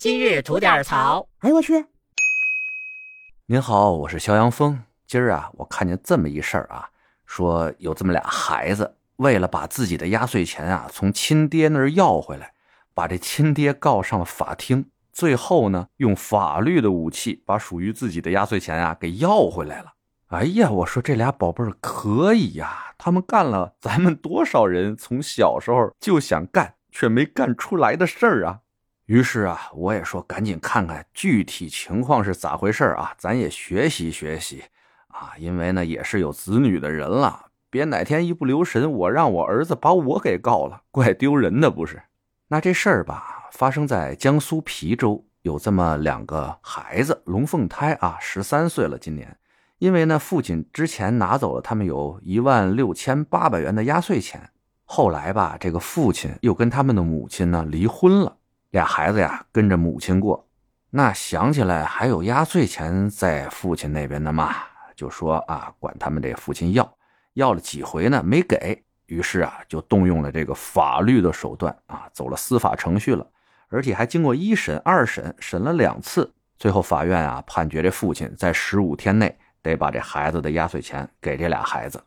今日吐点槽。哎呦我去！您好，我是肖阳峰。今儿啊，我看见这么一事儿啊，说有这么俩孩子，为了把自己的压岁钱啊从亲爹那儿要回来，把这亲爹告上了法庭。最后呢，用法律的武器把属于自己的压岁钱啊给要回来了。哎呀，我说这俩宝贝儿可以呀，他们干了咱们多少人从小时候就想干却没干出来的事儿啊！于是啊，我也说赶紧看看具体情况是咋回事啊，咱也学习学习啊，因为呢也是有子女的人了，别哪天一不留神，我让我儿子把我给告了，怪丢人的不是？那这事儿吧，发生在江苏邳州，有这么两个孩子，龙凤胎啊，十三岁了，今年，因为呢父亲之前拿走了他们有一万六千八百元的压岁钱，后来吧，这个父亲又跟他们的母亲呢离婚了。俩孩子呀，跟着母亲过，那想起来还有压岁钱在父亲那边的嘛，就说啊，管他们这父亲要，要了几回呢，没给，于是啊，就动用了这个法律的手段啊，走了司法程序了，而且还经过一审、二审，审了两次，最后法院啊，判决这父亲在十五天内得把这孩子的压岁钱给这俩孩子。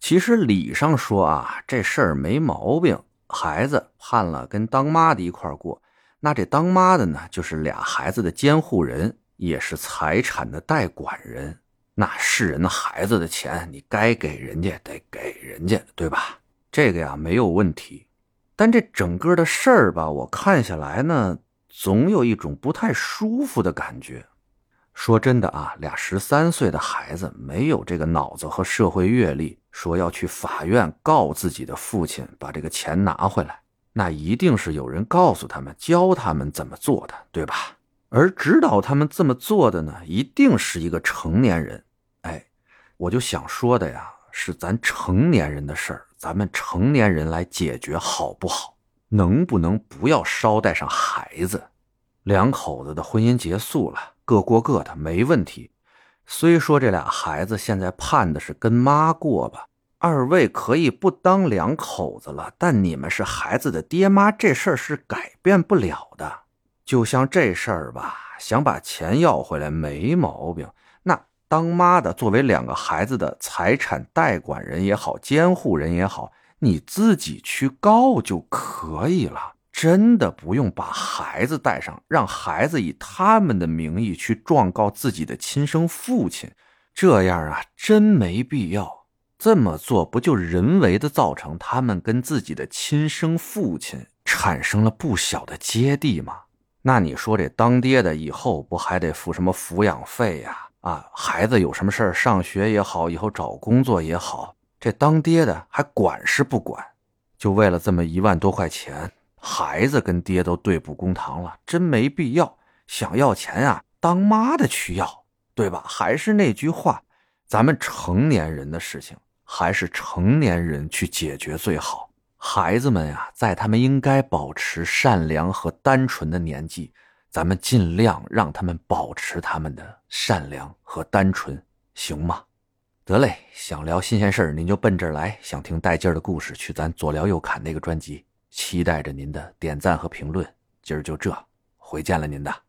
其实理上说啊，这事儿没毛病，孩子判了跟当妈的一块过。那这当妈的呢，就是俩孩子的监护人，也是财产的代管人。那是人的孩子的钱，你该给人家得给人家，对吧？这个呀没有问题。但这整个的事儿吧，我看下来呢，总有一种不太舒服的感觉。说真的啊，俩十三岁的孩子没有这个脑子和社会阅历，说要去法院告自己的父亲，把这个钱拿回来。那一定是有人告诉他们、教他们怎么做的，对吧？而指导他们这么做的呢，一定是一个成年人。哎，我就想说的呀，是咱成年人的事儿，咱们成年人来解决好不好？能不能不要捎带上孩子？两口子的婚姻结束了，各过各的，没问题。虽说这俩孩子现在盼的是跟妈过吧。二位可以不当两口子了，但你们是孩子的爹妈，这事儿是改变不了的。就像这事儿吧，想把钱要回来没毛病。那当妈的作为两个孩子的财产代管人也好，监护人也好，你自己去告就可以了，真的不用把孩子带上，让孩子以他们的名义去状告自己的亲生父亲，这样啊，真没必要。这么做不就人为的造成他们跟自己的亲生父亲产生了不小的芥蒂吗？那你说这当爹的以后不还得付什么抚养费呀？啊，孩子有什么事儿上学也好，以后找工作也好，这当爹的还管是不管？就为了这么一万多块钱，孩子跟爹都对簿公堂了，真没必要。想要钱啊，当妈的去要，对吧？还是那句话，咱们成年人的事情。还是成年人去解决最好。孩子们呀，在他们应该保持善良和单纯的年纪，咱们尽量让他们保持他们的善良和单纯，行吗？得嘞，想聊新鲜事儿，您就奔这儿来；想听带劲儿的故事，去咱左聊右侃那个专辑。期待着您的点赞和评论。今儿就这，回见了您的。